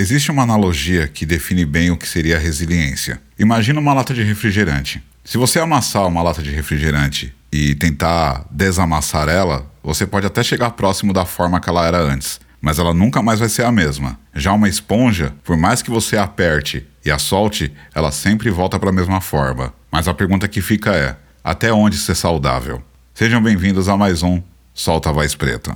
Existe uma analogia que define bem o que seria a resiliência. Imagina uma lata de refrigerante. Se você amassar uma lata de refrigerante e tentar desamassar ela, você pode até chegar próximo da forma que ela era antes, mas ela nunca mais vai ser a mesma. Já uma esponja, por mais que você aperte e a solte, ela sempre volta para a mesma forma. Mas a pergunta que fica é: até onde ser saudável? Sejam bem-vindos a mais um Solta a Voz Preta.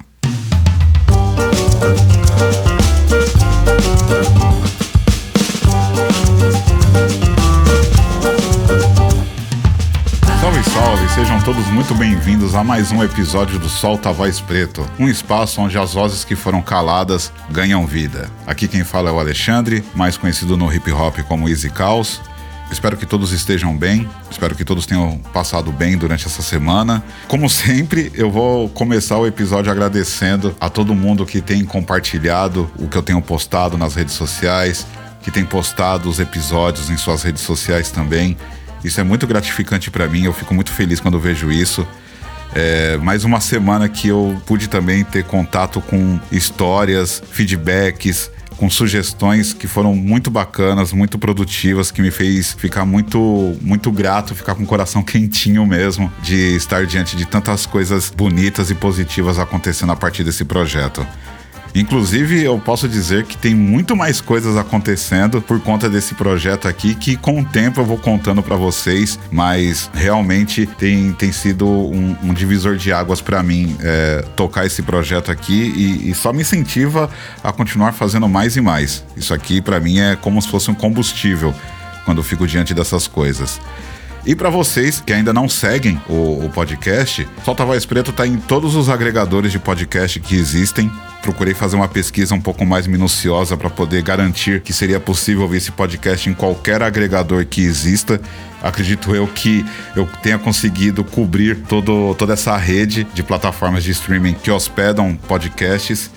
Salve, salve! Sejam todos muito bem-vindos a mais um episódio do Solta Voz Preto, um espaço onde as vozes que foram caladas ganham vida. Aqui quem fala é o Alexandre, mais conhecido no hip hop como Easy Caos. Espero que todos estejam bem, espero que todos tenham passado bem durante essa semana. Como sempre, eu vou começar o episódio agradecendo a todo mundo que tem compartilhado o que eu tenho postado nas redes sociais, que tem postado os episódios em suas redes sociais também. Isso é muito gratificante para mim, eu fico muito feliz quando vejo isso. É, mais uma semana que eu pude também ter contato com histórias, feedbacks, com sugestões que foram muito bacanas, muito produtivas, que me fez ficar muito, muito grato, ficar com o coração quentinho mesmo de estar diante de tantas coisas bonitas e positivas acontecendo a partir desse projeto. Inclusive, eu posso dizer que tem muito mais coisas acontecendo por conta desse projeto aqui, que com o tempo eu vou contando para vocês, mas realmente tem, tem sido um, um divisor de águas para mim é, tocar esse projeto aqui e, e, só me incentiva a continuar fazendo mais e mais. Isso aqui para mim é como se fosse um combustível quando eu fico diante dessas coisas. E para vocês que ainda não seguem o, o podcast, Solta Voz Preto está em todos os agregadores de podcast que existem procurei fazer uma pesquisa um pouco mais minuciosa para poder garantir que seria possível ouvir esse podcast em qualquer agregador que exista. Acredito eu que eu tenha conseguido cobrir todo, toda essa rede de plataformas de streaming que hospedam podcasts.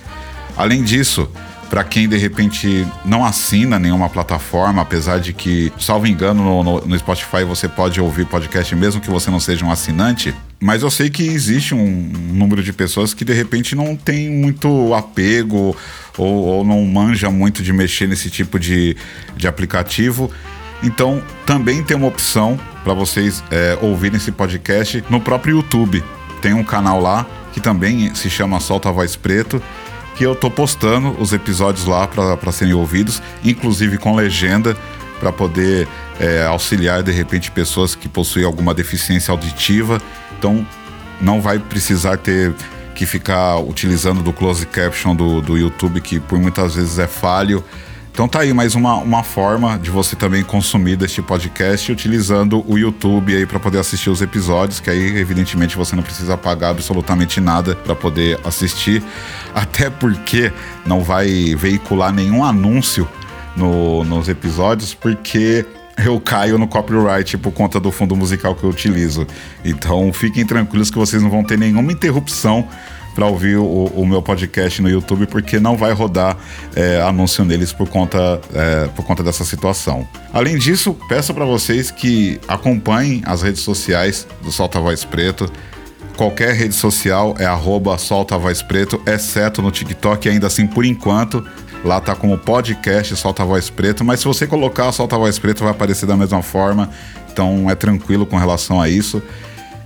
Além disso, para quem de repente não assina nenhuma plataforma, apesar de que, salvo engano, no, no, no, Spotify você pode ouvir podcast mesmo que você não seja um assinante. Mas eu sei que existe um número de pessoas que de repente não tem muito apego ou, ou não manja muito de mexer nesse tipo de, de aplicativo. Então também tem uma opção para vocês é, ouvirem esse podcast no próprio YouTube. Tem um canal lá que também se chama Solta a Voz Preto que eu tô postando os episódios lá para serem ouvidos, inclusive com legenda, para poder é, auxiliar de repente pessoas que possuem alguma deficiência auditiva. Então não vai precisar ter que ficar utilizando do close caption do, do YouTube, que por muitas vezes é falho. Então tá aí mais uma, uma forma de você também consumir deste podcast utilizando o YouTube aí para poder assistir os episódios, que aí evidentemente você não precisa pagar absolutamente nada para poder assistir, até porque não vai veicular nenhum anúncio no, nos episódios, porque eu caio no copyright por conta do fundo musical que eu utilizo. Então fiquem tranquilos que vocês não vão ter nenhuma interrupção para ouvir o, o, meu podcast no YouTube, porque não vai rodar é, anúncio neles por conta, é, por conta dessa situação. Além disso, peço para vocês que acompanhem as redes sociais do Solta Voz Preto. Qualquer rede social é arroba Solta Voz Preto, exceto no TikTok, ainda assim por enquanto. Lá tá como podcast Solta Voz Preto, mas se você colocar Solta Voz Preto vai aparecer da mesma forma, então é tranquilo com relação a isso.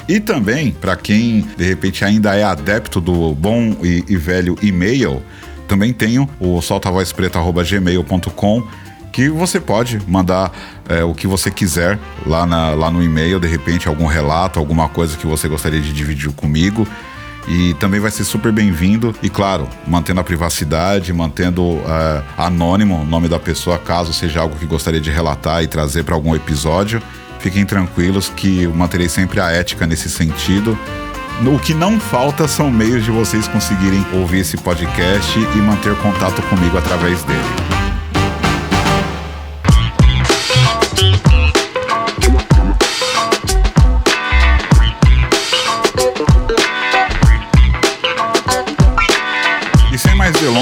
E também, para quem de repente ainda é adepto do bom e, e velho e-mail, também tenho o soltavozpreto.gmail.com que você pode mandar é, o que você quiser lá, na, lá no e-mail, de repente algum relato, alguma coisa que você gostaria de dividir comigo. E também vai ser super bem-vindo. E claro, mantendo a privacidade, mantendo é, anônimo o nome da pessoa, caso seja algo que gostaria de relatar e trazer para algum episódio. Fiquem tranquilos que eu manterei sempre a ética nesse sentido. O que não falta são meios de vocês conseguirem ouvir esse podcast e manter contato comigo através dele.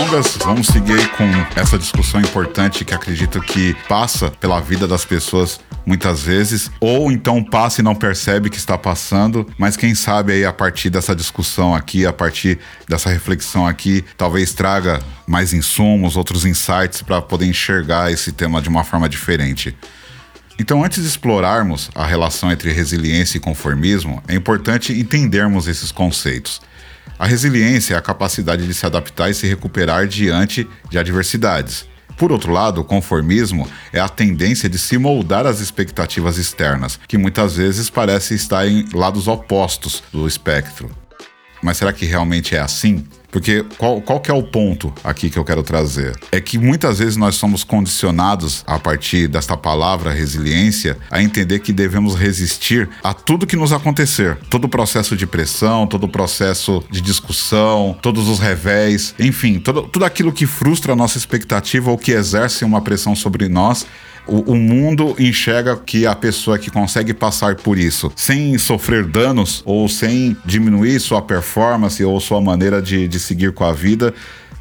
Delongas, vamos seguir com essa discussão importante que acredito que passa pela vida das pessoas muitas vezes, ou então passa e não percebe que está passando, mas quem sabe aí a partir dessa discussão aqui, a partir dessa reflexão aqui, talvez traga mais insumos, outros insights para poder enxergar esse tema de uma forma diferente. Então, antes de explorarmos a relação entre resiliência e conformismo, é importante entendermos esses conceitos. A resiliência é a capacidade de se adaptar e se recuperar diante de adversidades. Por outro lado, o conformismo é a tendência de se moldar às expectativas externas, que muitas vezes parece estar em lados opostos do espectro. Mas será que realmente é assim? Porque qual, qual que é o ponto aqui que eu quero trazer? É que muitas vezes nós somos condicionados, a partir desta palavra resiliência, a entender que devemos resistir a tudo que nos acontecer. Todo o processo de pressão, todo o processo de discussão, todos os revés, enfim, todo, tudo aquilo que frustra a nossa expectativa ou que exerce uma pressão sobre nós o, o, mundo enxerga que a pessoa que consegue passar por isso sem sofrer danos ou sem diminuir sua performance ou sua maneira de, de seguir com a vida,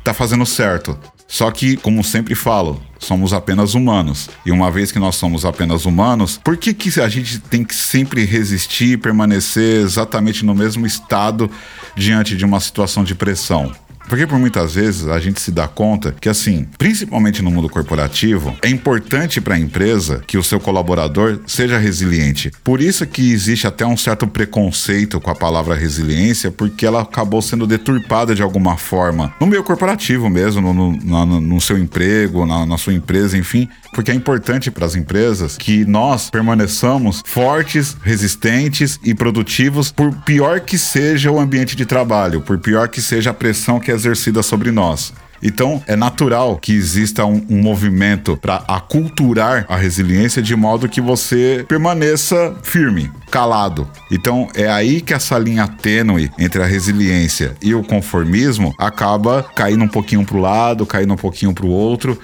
tá fazendo certo. Só que, como sempre falo, somos apenas humanos. E uma vez que nós somos apenas humanos, por que, que a gente tem que sempre resistir e permanecer exatamente no mesmo estado diante de uma situação de pressão? Porque por muitas vezes a gente se dá conta que, assim, principalmente no mundo corporativo, é importante para a empresa que o seu colaborador seja resiliente. Por isso que existe até um certo preconceito com a palavra resiliência, porque ela acabou sendo deturpada de alguma forma no meio corporativo mesmo, no, no, no seu emprego, na, na sua empresa, enfim. Porque é importante para as empresas que nós permaneçamos fortes, resistentes e produtivos, por pior que seja o ambiente de trabalho, por pior que seja a pressão que é exercida sobre nós. Então, é natural que exista um, um movimento para aculturar a resiliência de modo que você permaneça firme, calado. Então, é aí que essa linha tênue entre a resiliência e o conformismo acaba caindo um pouquinho para o lado, caindo um pouquinho para o outro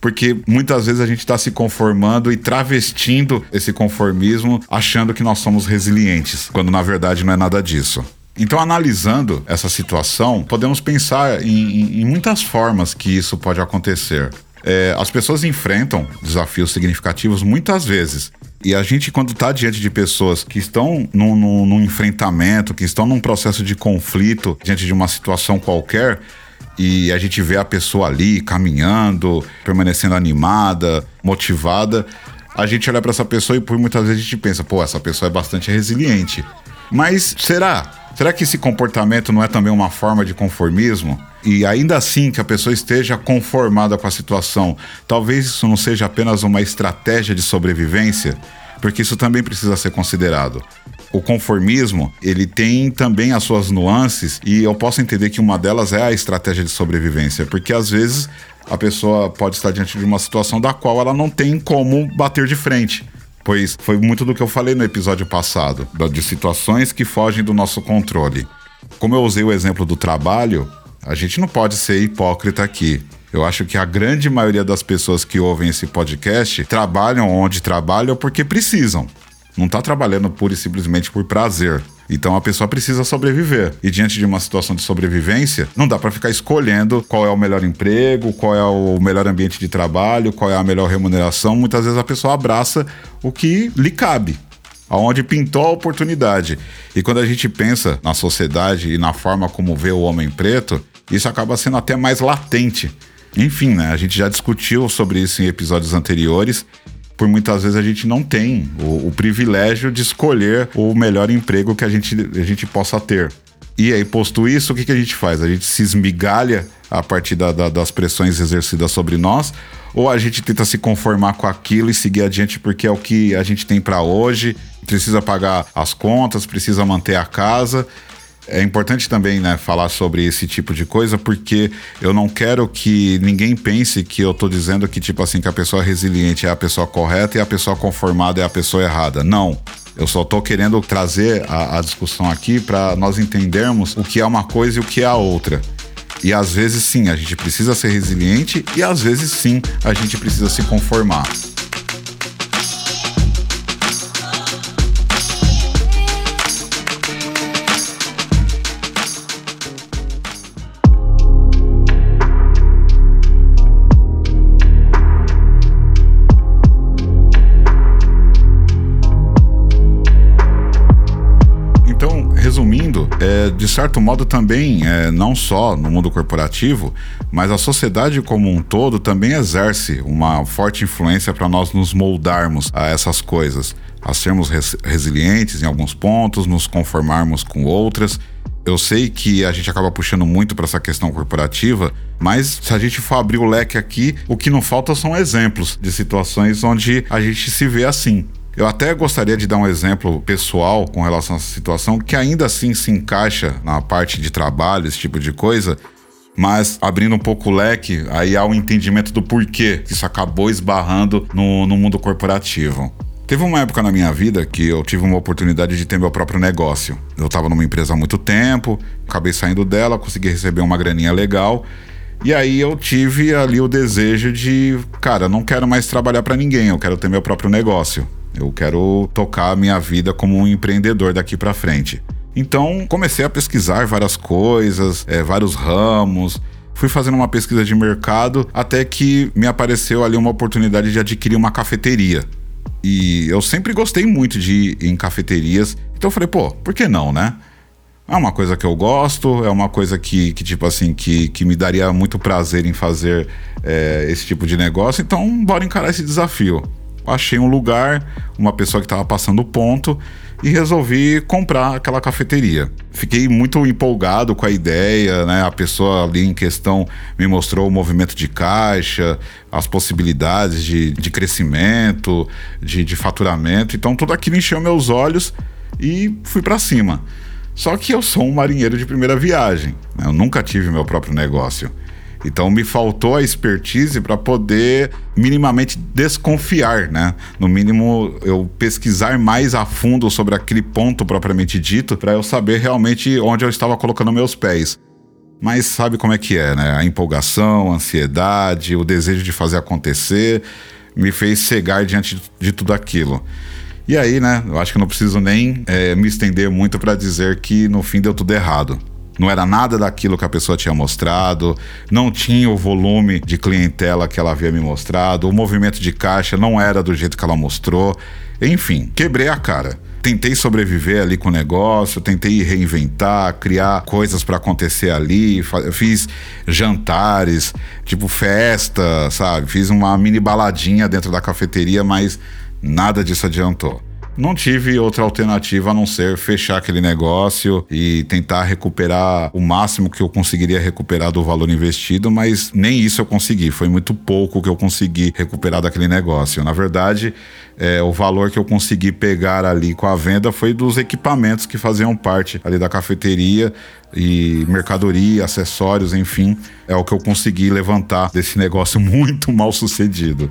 porque muitas vezes a gente está se conformando e travestindo esse conformismo achando que nós somos resilientes, quando na verdade não é nada disso. Então, analisando essa situação, podemos pensar em, em muitas formas que isso pode acontecer. É, as pessoas enfrentam desafios significativos muitas vezes. E a gente, quando está diante de pessoas que estão num, num, num, enfrentamento, que estão num processo de conflito, diante de uma situação qualquer, e a gente vê a pessoa ali caminhando, permanecendo animada, motivada, a gente olha para essa pessoa e por muitas vezes a gente pensa, pô, essa pessoa é bastante resiliente. Mas será? Será que esse comportamento não é também uma forma de conformismo? E ainda assim que a pessoa esteja conformada com a situação, talvez isso não seja apenas uma estratégia de sobrevivência, porque isso também precisa ser considerado. O conformismo, ele tem também as suas nuances e eu posso entender que uma delas é a estratégia de sobrevivência, porque às vezes a pessoa pode estar diante de uma situação da qual ela não tem como bater de frente pois foi muito do que eu falei no episódio passado, de situações que fogem do nosso controle. Como eu usei o exemplo do trabalho, a gente não pode ser hipócrita aqui. Eu acho que a grande maioria das pessoas que ouvem esse podcast trabalham onde trabalham porque precisam. Não está trabalhando pura e simplesmente por prazer. Então a pessoa precisa sobreviver. E diante de uma situação de sobrevivência, não dá para ficar escolhendo qual é o melhor emprego, qual é o melhor ambiente de trabalho, qual é a melhor remuneração. Muitas vezes a pessoa abraça o que lhe cabe aonde pintou a oportunidade. E quando a gente pensa na sociedade e na forma como vê o homem preto, isso acaba sendo até mais latente. Enfim, né? A gente já discutiu sobre isso em episódios anteriores por muitas vezes a gente não tem o, o, privilégio de escolher o melhor emprego que a gente, a gente possa ter. E aí, posto isso, o que, que a gente faz? A gente se esmigalha a partir da, da, das pressões exercidas sobre nós, ou a gente tenta se conformar com aquilo e seguir adiante porque é o que a gente tem para hoje, precisa pagar as contas, precisa manter a casa é importante também né, falar sobre esse tipo de coisa, porque eu não quero que ninguém pense que eu estou dizendo que, tipo assim, que a pessoa resiliente é a pessoa correta e a pessoa conformada é a pessoa errada. Não. Eu só estou querendo trazer a, a discussão aqui para nós entendermos o que é uma coisa e o que é a outra. E às vezes sim, a gente precisa ser resiliente e às vezes sim, a gente precisa se conformar. Certo modo também, é, não só no mundo corporativo, mas a sociedade como um todo também exerce uma forte influência para nós nos moldarmos a essas coisas, a sermos res resilientes em alguns pontos, nos conformarmos com outras. Eu sei que a gente acaba puxando muito para essa questão corporativa, mas se a gente for abrir o leque aqui, o que não falta são exemplos de situações onde a gente se vê assim. Eu até gostaria de dar um exemplo pessoal com relação a essa situação, que ainda assim se encaixa na parte de trabalho, esse tipo de coisa, mas abrindo um pouco o leque, aí há um entendimento do porquê que isso acabou esbarrando no, no mundo corporativo. Teve uma época na minha vida que eu tive uma oportunidade de ter meu próprio negócio. Eu estava numa empresa há muito tempo, acabei saindo dela, consegui receber uma graninha legal. E aí eu tive ali o desejo de, cara, não quero mais trabalhar para ninguém, eu quero ter meu próprio negócio. Eu quero tocar a minha vida como um empreendedor daqui para frente. Então comecei a pesquisar várias coisas, é, vários ramos. Fui fazendo uma pesquisa de mercado até que me apareceu ali uma oportunidade de adquirir uma cafeteria. E eu sempre gostei muito de ir em cafeterias. Então eu falei, pô, por que não, né? É uma coisa que eu gosto, é uma coisa que, que tipo assim, que, que me daria muito prazer em fazer é, esse tipo de negócio. Então, bora encarar esse desafio achei um lugar, uma pessoa que estava passando o ponto e resolvi comprar aquela cafeteria. Fiquei muito empolgado com a ideia, né? A pessoa ali em questão me mostrou o movimento de caixa, as possibilidades de, de crescimento, de, de faturamento. Então tudo aquilo encheu meus olhos e fui para cima. Só que eu sou um marinheiro de primeira viagem, né? eu nunca tive meu próprio negócio. Então me faltou a expertise para poder minimamente desconfiar, né? No mínimo eu pesquisar mais a fundo sobre aquele ponto propriamente dito para eu saber realmente onde eu estava colocando meus pés. Mas sabe como é que é, né? A empolgação, a ansiedade, o desejo de fazer acontecer me fez cegar diante de tudo aquilo. E aí, né? Eu acho que não preciso nem é, me estender muito para dizer que no fim deu tudo errado. Não era nada daquilo que a pessoa tinha mostrado, não tinha o volume de clientela que ela havia me mostrado, o movimento de caixa não era do jeito que ela mostrou. Enfim, quebrei a cara. Tentei sobreviver ali com o negócio, tentei reinventar, criar coisas para acontecer ali, fiz jantares, tipo festa, sabe? Fiz uma mini baladinha dentro da cafeteria, mas nada disso adiantou não tive outra alternativa a não ser fechar aquele negócio e tentar recuperar o máximo que eu conseguiria recuperar do valor investido, mas nem isso eu consegui. Foi muito pouco que eu consegui recuperar daquele negócio. Na verdade, é, o valor que eu consegui pegar ali com a venda foi dos equipamentos que faziam parte ali da cafeteria e mercadoria, acessórios, enfim, é o que eu consegui levantar desse negócio muito mal sucedido.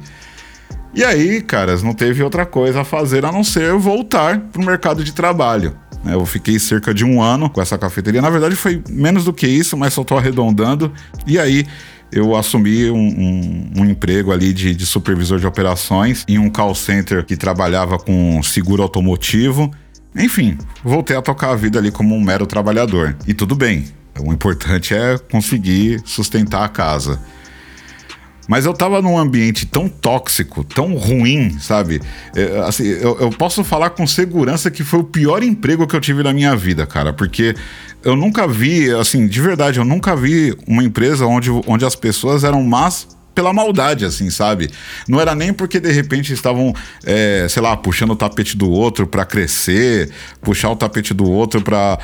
E aí, caras, não teve outra coisa a fazer a não ser voltar para o mercado de trabalho. Né? Eu fiquei cerca de um ano com essa cafeteria. Na verdade, foi menos do que isso, mas só estou arredondando. E aí, eu assumi um, um, um emprego ali de, de, supervisor de operações em um call center que trabalhava com seguro automotivo. Enfim, voltei a tocar a vida ali como um mero trabalhador. E tudo bem, o importante é conseguir sustentar a casa. Mas eu tava num ambiente tão tóxico, tão ruim, sabe? É, assim, eu, eu, posso falar com segurança que foi o pior emprego que eu tive na minha vida, cara, porque eu nunca vi, assim, de verdade, eu nunca vi uma empresa onde, onde as pessoas eram más pela maldade, assim, sabe? Não era nem porque de repente estavam, é, sei lá, puxando o tapete do outro para crescer, puxar o tapete do outro para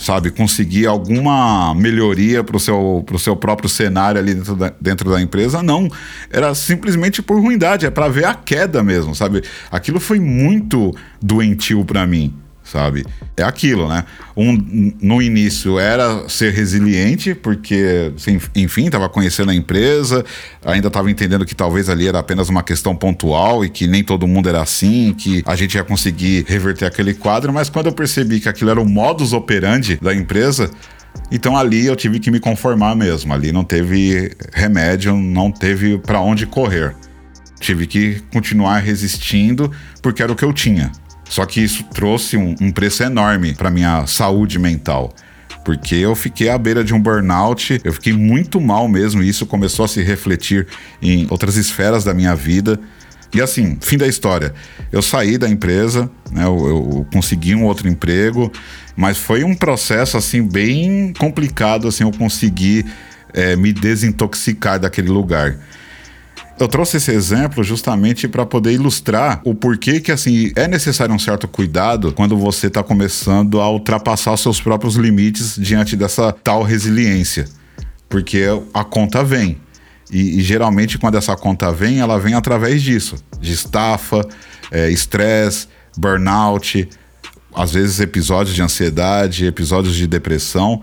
sabe, conseguir alguma melhoria para o seu, seu próprio cenário ali dentro da, dentro da empresa, não. Era simplesmente por ruindade, é para ver a queda mesmo, sabe? Aquilo foi muito doentio para mim sabe? É aquilo, né? Um, no início era ser resiliente, porque, enfim, estava conhecendo a empresa, ainda estava entendendo que talvez ali era apenas uma questão pontual e que nem todo mundo era assim, que a gente ia conseguir reverter aquele quadro, mas quando eu percebi que aquilo era o modus operandi da empresa, então ali eu tive que me conformar mesmo. Ali não teve remédio, não teve para onde correr. Tive que continuar resistindo porque era o que eu tinha. Só que isso trouxe um, um preço enorme para minha saúde mental porque eu fiquei à beira de um burnout, eu fiquei muito mal mesmo, e isso começou a se refletir em outras esferas da minha vida. E assim, fim da história. Eu saí da empresa, né, eu, eu, consegui um outro emprego, mas foi um processo assim bem complicado assim eu conseguir é, me desintoxicar daquele lugar. Eu trouxe esse exemplo justamente para poder ilustrar o porquê que assim é necessário um certo cuidado quando você está começando a ultrapassar os seus próprios limites diante dessa tal resiliência, porque a conta vem. E, e, geralmente, quando essa conta vem, ela vem através disso: de estafa, é, estresse, é, burnout, às vezes episódios de ansiedade, episódios de depressão,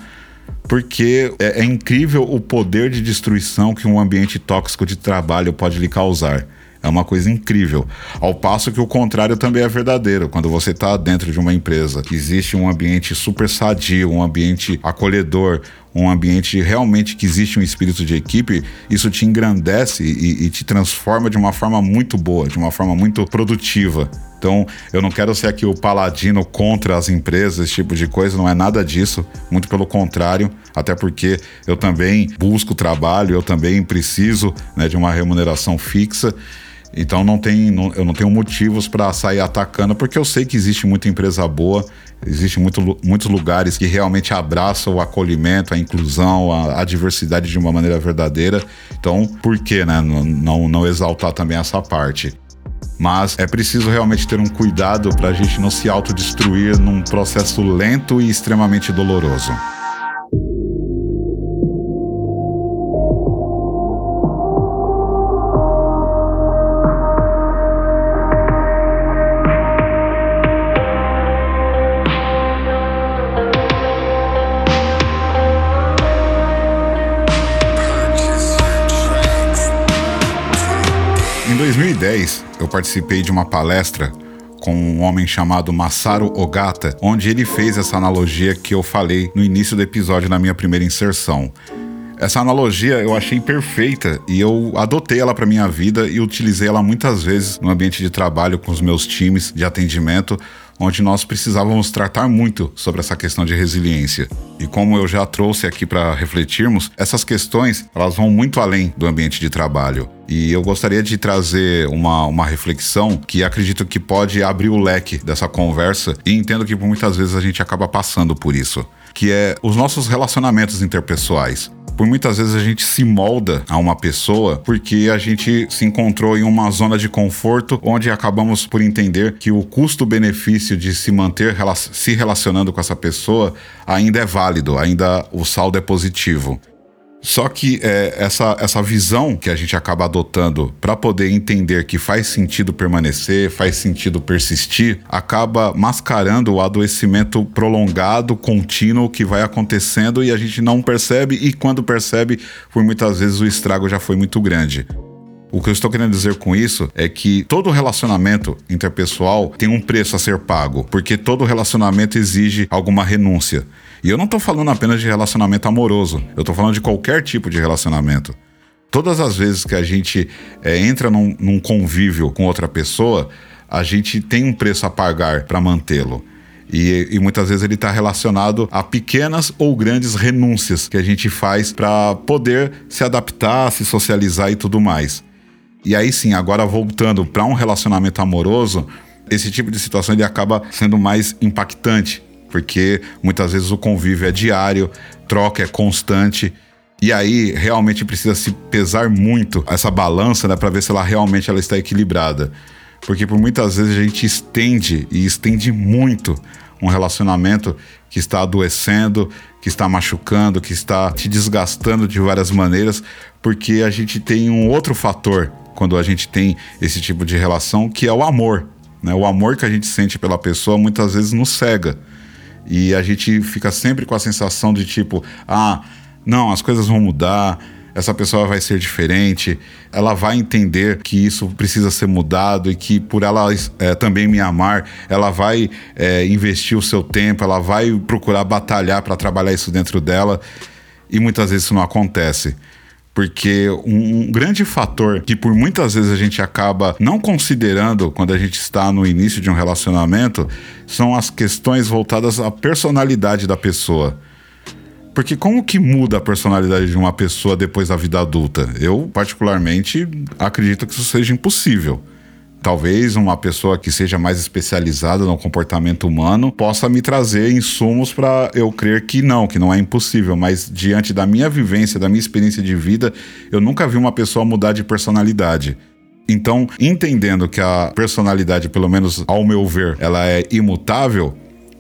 porque é, é incrível o poder de destruição que um ambiente tóxico de trabalho pode lhe causar. É uma coisa incrível. Ao passo que o contrário também é verdadeiro. Quando você está dentro de uma empresa, existe um ambiente super sadio, um ambiente acolhedor, um ambiente realmente que existe um espírito de equipe, isso te engrandece e, e te transforma de uma forma muito boa, de uma forma muito produtiva. Então, eu não quero ser aqui o paladino contra as empresas, esse tipo de coisa, não é nada disso, muito pelo contrário, até porque eu também busco trabalho, eu também preciso né, de uma remuneração fixa. Então não tem, não, eu não tenho motivos para sair atacando, porque eu sei que existe muita empresa boa, existe muito, muitos lugares que realmente abraçam o acolhimento, a inclusão, a, a diversidade de uma maneira verdadeira. Então, por que né, não, não exaltar também essa parte? Mas é preciso realmente ter um cuidado para a gente não se autodestruir num processo lento e extremamente doloroso. 2010, eu participei de uma palestra com um homem chamado Masaru Ogata, onde ele fez essa analogia que eu falei no início do episódio na minha primeira inserção. Essa analogia eu achei perfeita e eu adotei ela para minha vida e utilizei ela muitas vezes no ambiente de trabalho com os meus times de atendimento, onde nós precisávamos tratar muito sobre essa questão de resiliência. E como eu já trouxe aqui para refletirmos, essas questões elas vão muito além do ambiente de trabalho. E eu gostaria de trazer uma, uma reflexão que acredito que pode abrir o leque dessa conversa e entendo que muitas vezes a gente acaba passando por isso, que é os nossos relacionamentos interpessoais por muitas vezes a gente se molda a uma pessoa porque a gente se encontrou em uma zona de conforto onde acabamos por entender que o custo-benefício de se manter se relacionando com essa pessoa ainda é válido, ainda o saldo é positivo. Só que é, essa, essa visão que a gente acaba adotando para poder entender que faz sentido permanecer, faz sentido persistir, acaba mascarando o adoecimento prolongado, contínuo que vai acontecendo e a gente não percebe, e quando percebe, por muitas vezes o estrago já foi muito grande. O que eu estou querendo dizer com isso é que todo relacionamento interpessoal tem um preço a ser pago, porque todo relacionamento exige alguma renúncia. E eu não estou falando apenas de relacionamento amoroso, eu estou falando de qualquer tipo de relacionamento. Todas as vezes que a gente é, entra num, num convívio com outra pessoa, a gente tem um preço a pagar para mantê-lo. E, e, muitas vezes ele está relacionado a pequenas ou grandes renúncias que a gente faz para poder se adaptar, se socializar e tudo mais. E aí sim, agora voltando para um relacionamento amoroso, esse tipo de situação ele acaba sendo mais impactante, porque muitas vezes o convívio é diário, troca é constante. E aí realmente precisa se pesar muito essa balança, né, para ver se ela realmente ela está equilibrada. Porque por muitas vezes a gente estende e estende muito um relacionamento que está adoecendo, que está machucando, que está te desgastando de várias maneiras, porque a gente tem um outro fator quando a gente tem esse tipo de relação, que é o amor. Né? O amor que a gente sente pela pessoa muitas vezes nos cega. E a gente fica sempre com a sensação de tipo, ah, não, as coisas vão mudar, essa pessoa vai ser diferente, ela vai entender que isso precisa ser mudado e que por ela é, também me amar, ela vai é, investir o seu tempo, ela vai procurar batalhar para trabalhar isso dentro dela e muitas vezes isso não acontece. Porque um, grande fator que por muitas vezes a gente acaba não considerando quando a gente está no início de um relacionamento são as questões voltadas à personalidade da pessoa. Porque como que muda a personalidade de uma pessoa depois da vida adulta? Eu, particularmente, acredito que isso seja impossível. Talvez uma pessoa que seja mais especializada no comportamento humano possa me trazer insumos para eu crer que não, que não é impossível, mas diante da minha vivência, da minha experiência de vida, eu nunca vi uma pessoa mudar de personalidade. Então, entendendo que a personalidade, pelo menos ao meu ver, ela é imutável,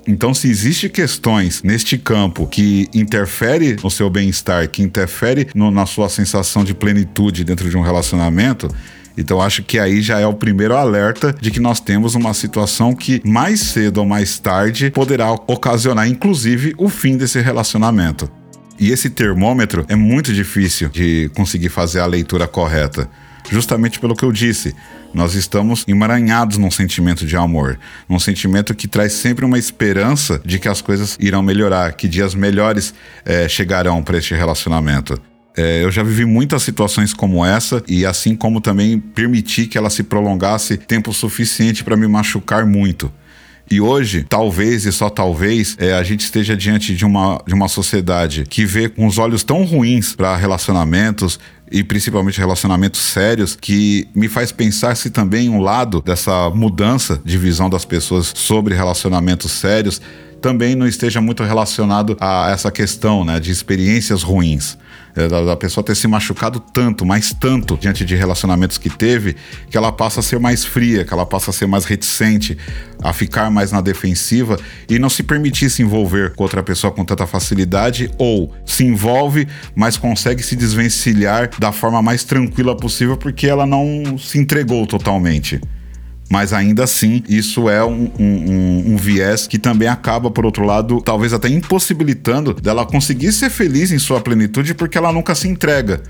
então, se existe questões neste campo que interfere no seu bem-estar, que interfere no, na sua sensação de plenitude dentro de um relacionamento, então acho que aí já é o primeiro alerta de que nós temos uma situação que mais cedo ou mais tarde poderá ocasionar, inclusive, o fim desse relacionamento. E esse termômetro é muito difícil de conseguir fazer a leitura correta justamente pelo que eu disse. Nós estamos emaranhados num sentimento de amor, num sentimento que traz sempre uma esperança de que as coisas irão melhorar, que dias melhores é, chegarão para este relacionamento. É, eu já vivi muitas situações como essa e assim como também permiti que ela se prolongasse tempo suficiente para me machucar muito. E hoje, talvez e só talvez, é, a gente esteja diante de uma, de uma sociedade que vê com os olhos tão ruins para relacionamentos e principalmente relacionamentos sérios que me faz pensar se também um lado dessa mudança de visão das pessoas sobre relacionamentos sérios também não esteja muito relacionado a essa questão né, de experiências ruins. É, da, da, pessoa ter se machucado tanto, mais tanto, diante de relacionamentos que teve, que ela passa a ser mais fria, que ela passa a ser mais reticente, a ficar mais na defensiva e não se permitir se envolver com outra pessoa com tanta facilidade, ou se envolve, mas consegue se desvencilhar da forma mais tranquila possível porque ela não se entregou totalmente. Mas ainda assim, isso é um, um, um, viés que também acaba, por outro lado, talvez até impossibilitando dela conseguir ser feliz em sua plenitude porque ela nunca se entrega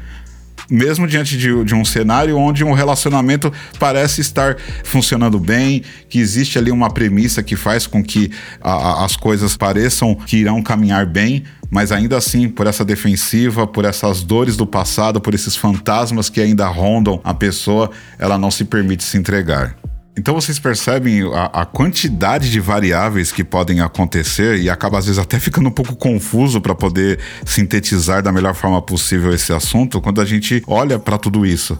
mesmo diante de, de, um cenário onde um relacionamento parece estar funcionando bem, que existe ali uma premissa que faz com que a, a, as coisas pareçam que irão caminhar bem, mas ainda assim, por essa defensiva, por essas dores do passado, por esses fantasmas que ainda rondam a pessoa, ela não se permite se entregar. Então vocês percebem a, a, quantidade de variáveis que podem acontecer e acaba às vezes até ficando um pouco confuso para poder sintetizar da melhor forma possível esse assunto quando a gente olha para tudo isso.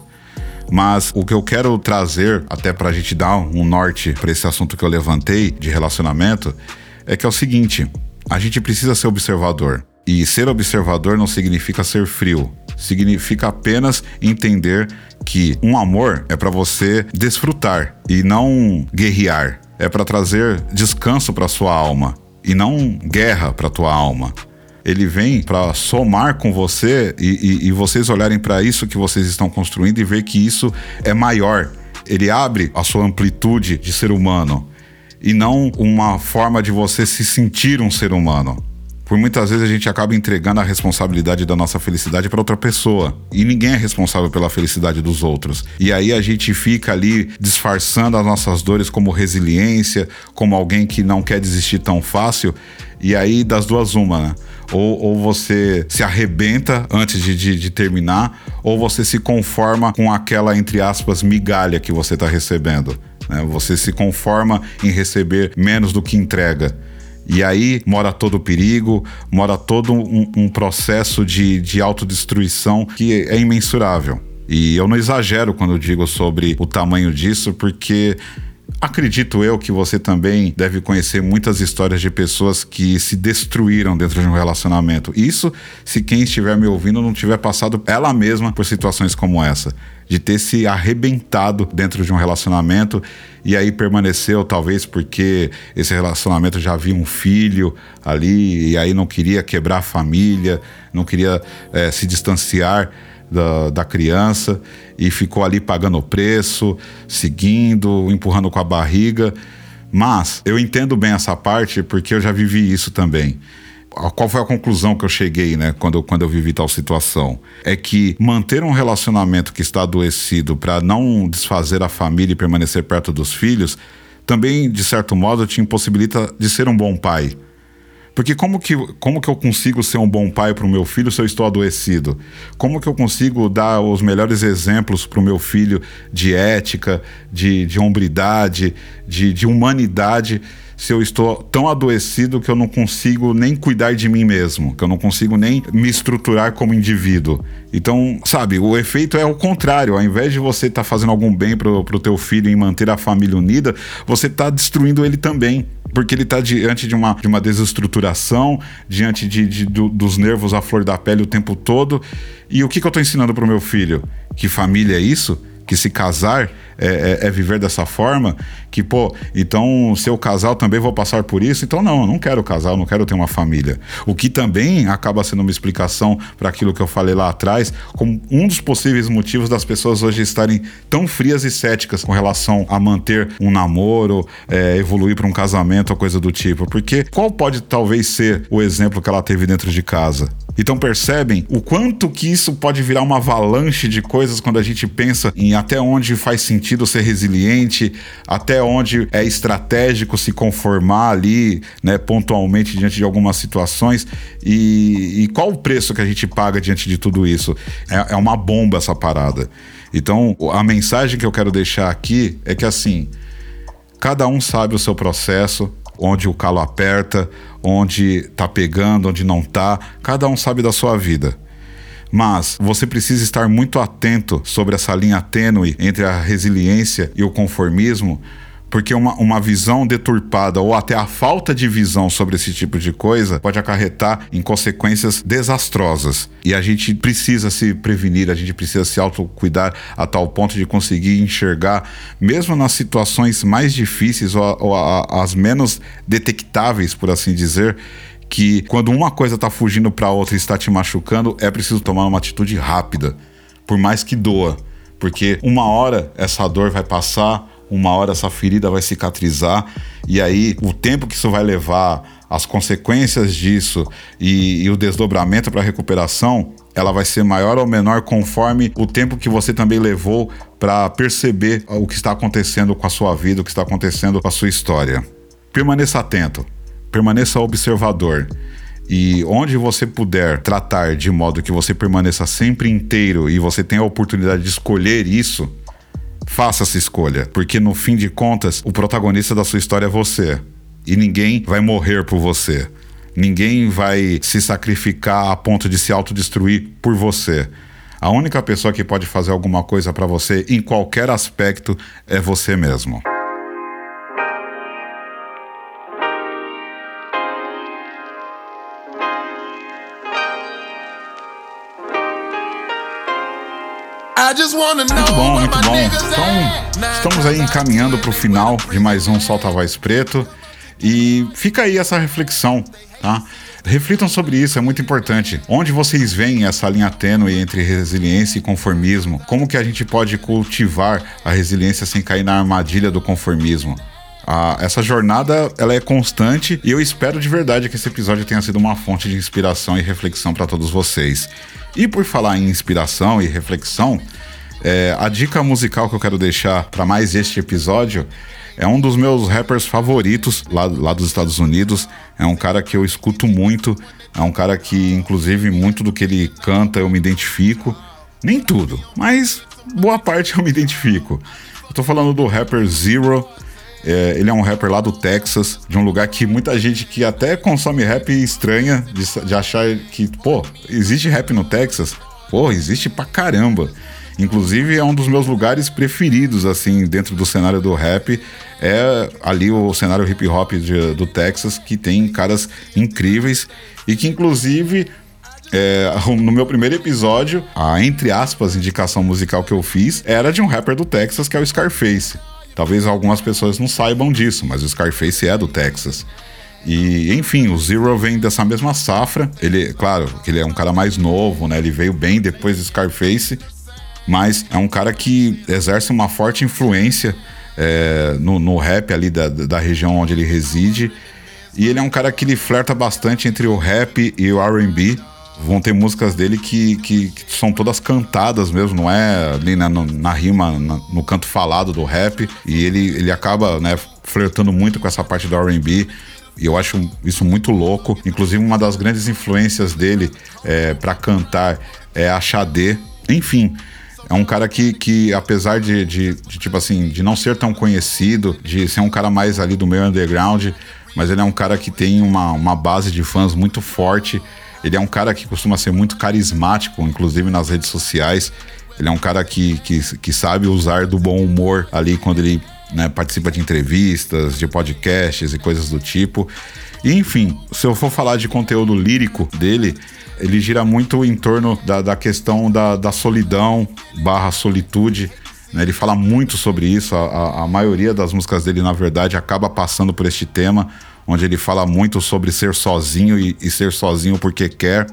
Mas o que eu quero trazer, até para a gente dar um norte para esse assunto que eu levantei de relacionamento, é que é o seguinte: a gente precisa ser observador. E ser observador não significa ser frio, significa apenas entender que um amor é para você desfrutar e não guerrear. É para trazer descanso para sua alma e não guerra para tua alma. Ele vem para somar com você e, e, e vocês olharem para isso que vocês estão construindo e ver que isso é maior. Ele abre a sua amplitude de ser humano e não uma forma de você se sentir um ser humano por muitas vezes a gente acaba entregando a responsabilidade da nossa felicidade para outra pessoa. E ninguém é responsável pela felicidade dos outros. E aí a gente fica ali disfarçando as nossas dores como resiliência, como alguém que não quer desistir tão fácil. E aí, das duas, uma, né? Ou, ou você se arrebenta antes de, de, de, terminar, ou você se conforma com aquela, entre aspas, migalha que você está recebendo. Né? Você se conforma em receber menos do que entrega. E aí mora todo o perigo, mora todo um, um processo de, de autodestruição que é imensurável. E eu não exagero quando digo sobre o tamanho disso, porque Acredito eu que você também deve conhecer muitas histórias de pessoas que se destruíram dentro de um relacionamento. Isso se quem estiver me ouvindo não tiver passado ela mesma por situações como essa, de ter se arrebentado dentro de um relacionamento e aí permaneceu, talvez porque esse relacionamento já havia um filho ali e aí não queria quebrar a família, não queria é, se distanciar da, da criança e ficou ali pagando o preço, seguindo, empurrando com a barriga. Mas eu entendo bem essa parte porque eu já vivi isso também. Qual foi a conclusão que eu cheguei, né, quando, quando eu vivi tal situação? É que manter um relacionamento que está adoecido para não desfazer a família e permanecer perto dos filhos também, de certo modo, te impossibilita de ser um bom pai Porque como que, como que eu consigo ser um bom pai para o meu filho se eu estou adoecido? Como que eu consigo dar os melhores exemplos para o meu filho de ética, de, de hombridade, de, de humanidade? se eu estou tão adoecido que eu não consigo nem cuidar de mim mesmo, que eu não consigo nem me estruturar como indivíduo. Então, sabe, o efeito é o contrário. Ao invés de você estar tá fazendo algum bem pro, pro teu filho e manter a família unida, você está destruindo ele também porque ele está diante de uma, de uma desestruturação, diante de, de do, dos nervos à flor da pele o tempo todo. E o que, que eu estou ensinando para o meu filho? Que família é isso? Que se casar é, é, é, viver dessa forma, que, pô, então se eu casar eu também vou passar por isso, então não, eu não quero casar, eu não quero ter uma família. O que também acaba sendo uma explicação para aquilo que eu falei lá atrás, como um dos possíveis motivos das pessoas hoje estarem tão frias e céticas com relação a manter um namoro, é, evoluir para um casamento ou coisa do tipo. Porque qual pode talvez ser o exemplo que ela teve dentro de casa? Então percebem o quanto que isso pode virar uma avalanche de coisas quando a gente pensa em até onde faz sentido ser resiliente, até onde é estratégico se conformar ali, né, pontualmente diante de algumas situações e, e qual o preço que a gente paga diante de tudo isso? É, é uma bomba essa parada. Então a mensagem que eu quero deixar aqui é que assim cada um sabe o seu processo, onde o calo aperta, onde tá pegando, onde não tá. Cada um sabe da sua vida. Mas você precisa estar muito atento sobre essa linha tênue entre a resiliência e o conformismo, porque uma, uma visão deturpada ou até a falta de visão sobre esse tipo de coisa pode acarretar em consequências desastrosas. E a gente precisa se prevenir, a gente precisa se autocuidar a tal ponto de conseguir enxergar, mesmo nas situações mais difíceis ou, ou a, as menos detectáveis, por assim dizer, que quando uma coisa está fugindo para outra e está te machucando, é preciso tomar uma atitude rápida, por mais que doa. Porque uma hora essa dor vai passar, uma hora essa ferida vai cicatrizar e aí o tempo que isso vai levar, as consequências disso e, e o desdobramento para a recuperação, ela vai ser maior ou menor conforme o tempo que você também levou para perceber o que está acontecendo com a sua vida, o que está acontecendo com a sua história. Permaneça atento, permaneça observador. E onde você puder tratar de modo que você permaneça sempre inteiro e você tenha a oportunidade de escolher isso, faça essa escolha, porque no fim de contas, o protagonista da sua história é você. E ninguém vai morrer por você. Ninguém vai se sacrificar a ponto de se autodestruir por você. A única pessoa que pode fazer alguma coisa para você em qualquer aspecto é você mesmo. Muito bom, muito bom. Então, estamos aí encaminhando para o final de mais um Solta Voz Preto. E fica aí essa reflexão, tá? Reflitam sobre isso, é muito importante. Onde vocês veem essa linha tênue entre resiliência e conformismo? Como que a gente pode cultivar a resiliência sem cair na armadilha do conformismo? Ah, essa jornada ela é constante e eu espero de verdade que esse episódio tenha sido uma fonte de inspiração e reflexão para todos vocês. E por falar em inspiração e reflexão, é, a dica musical que eu quero deixar para mais este episódio é um dos meus rappers favoritos lá, lá dos Estados Unidos. É um cara que eu escuto muito. É um cara que, inclusive, muito do que ele canta eu me identifico. Nem tudo, mas boa parte eu me identifico. Eu tô falando do rapper Zero. É, ele é um rapper lá do Texas, de um lugar que muita gente que até consome rap estranha de, de achar que, pô, existe rap no Texas? Pô, existe pra caramba. Inclusive é um dos meus lugares preferidos, assim, dentro do cenário do rap. É ali o cenário hip hop de, do Texas, que tem caras incríveis e que, inclusive, é, no meu primeiro episódio, a entre aspas indicação musical que eu fiz era de um rapper do Texas que é o Scarface. Talvez algumas pessoas não saibam disso, mas o Scarface é do Texas. E, enfim, o Zero vem dessa mesma safra. Ele, claro, que ele é um cara mais novo, né? Ele veio bem depois do Scarface, mas é um cara que exerce uma forte influência é, no, no, rap ali da, da região onde ele reside. E ele é um cara que ele flerta bastante entre o rap e o RB vão ter músicas dele que, que, que, são todas cantadas mesmo, não é ali na, na rima, na, no canto falado do rap. E ele, ele acaba né, flertando muito com essa parte do RB. E eu acho isso muito louco. Inclusive, uma das grandes influências dele é, para cantar é a Xadê. Enfim, é um cara que, que apesar de, de, de, tipo assim, de não ser tão conhecido, de ser um cara mais ali do meio underground, mas ele é um cara que tem uma, uma base de fãs muito forte. Ele é um cara que costuma ser muito carismático, inclusive nas redes sociais. Ele é um cara que, que, que sabe usar do bom humor ali quando ele né, participa de entrevistas, de podcasts e coisas do tipo. E, enfim, se eu for falar de conteúdo lírico dele, ele gira muito em torno da, da questão da, da solidão barra solitude. Né? Ele fala muito sobre isso. A, a, maioria das músicas dele, na verdade, acaba passando por este tema, onde ele fala muito sobre ser sozinho e, e ser sozinho porque quer.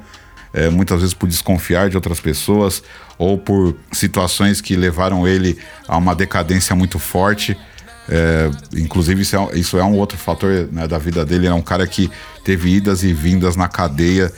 É, muitas vezes por desconfiar de outras pessoas ou por situações que levaram ele a uma decadência muito forte. É, inclusive, isso é, isso é, um outro fator né, da vida dele. é um cara que teve idas e vindas na cadeia.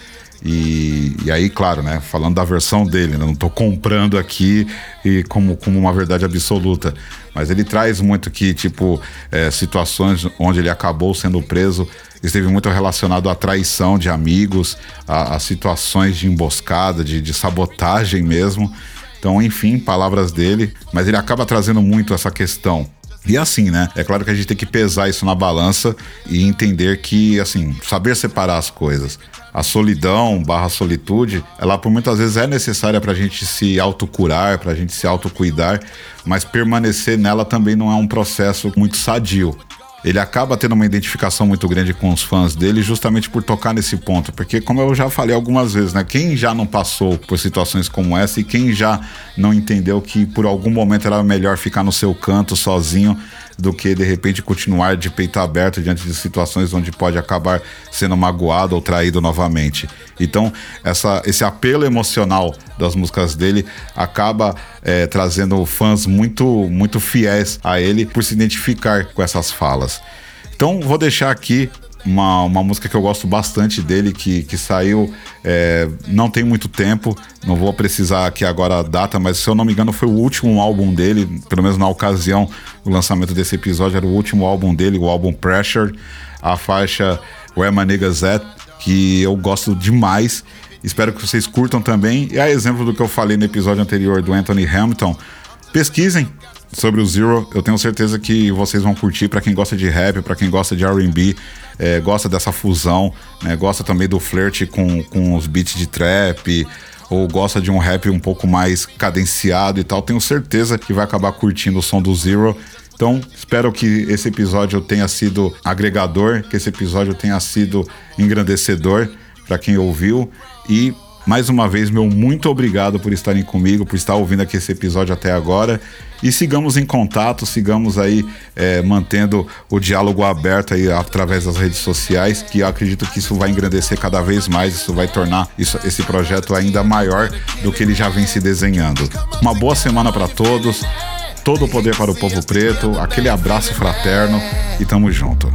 E, e, aí, claro, né, falando da versão dele, né, não estou comprando aqui e como, como uma verdade absoluta, mas ele traz muito que, tipo, é, situações onde ele acabou sendo preso. Esteve muito relacionado à traição de amigos, a, a situações de emboscada, de, de sabotagem mesmo. Então, enfim, palavras dele, mas ele acaba trazendo muito essa questão e assim, né? É claro que a gente tem que pesar isso na balança e entender que, assim, saber separar as coisas a solidão barra solitude, ela por muitas vezes é necessária para a gente se autocurar, para a gente se autocuidar, mas permanecer nela também não é um processo muito sadio ele acaba tendo uma identificação muito grande com os fãs dele justamente por tocar nesse ponto, porque como eu já falei algumas vezes, né, quem já não passou por situações como essa e quem já não entendeu que por algum momento era melhor ficar no seu canto sozinho do que de repente continuar de peito aberto diante de situações onde pode acabar sendo magoado ou traído novamente. Então, essa, esse apelo emocional das músicas dele acaba é, trazendo fãs muito, muito fiéis a ele por se identificar com essas falas. Então, vou deixar aqui uma, uma música que eu gosto bastante dele, que, que saiu é, não tem muito tempo, não vou precisar aqui agora a data, mas se eu não me engano foi o último álbum dele, pelo menos na ocasião do lançamento desse episódio, era o último álbum dele, o álbum Pressure, a faixa Where My Niggas At, que eu gosto demais. Espero que vocês curtam também. E a exemplo do que eu falei no episódio anterior do Anthony Hamilton, pesquisem, sobre o Zero, eu tenho certeza que vocês vão curtir para quem gosta de rap, para quem gosta de R&B, é, gosta dessa fusão, né, gosta também do flirt com, com os beats de trap, ou gosta de um rap um pouco mais cadenciado e tal, tenho certeza que vai acabar curtindo o som do Zero. Então, espero que esse episódio tenha sido agregador, que esse episódio tenha sido engrandecedor para quem ouviu e mais uma vez, meu muito obrigado por estarem comigo, por estar ouvindo aqui esse episódio até agora. E sigamos em contato, sigamos aí é, mantendo o diálogo aberto aí através das redes sociais, que eu acredito que isso vai engrandecer cada vez mais, isso vai tornar isso, esse projeto ainda maior do que ele já vem se desenhando. Uma boa semana para todos, todo o poder para o povo preto, aquele abraço fraterno e tamo junto.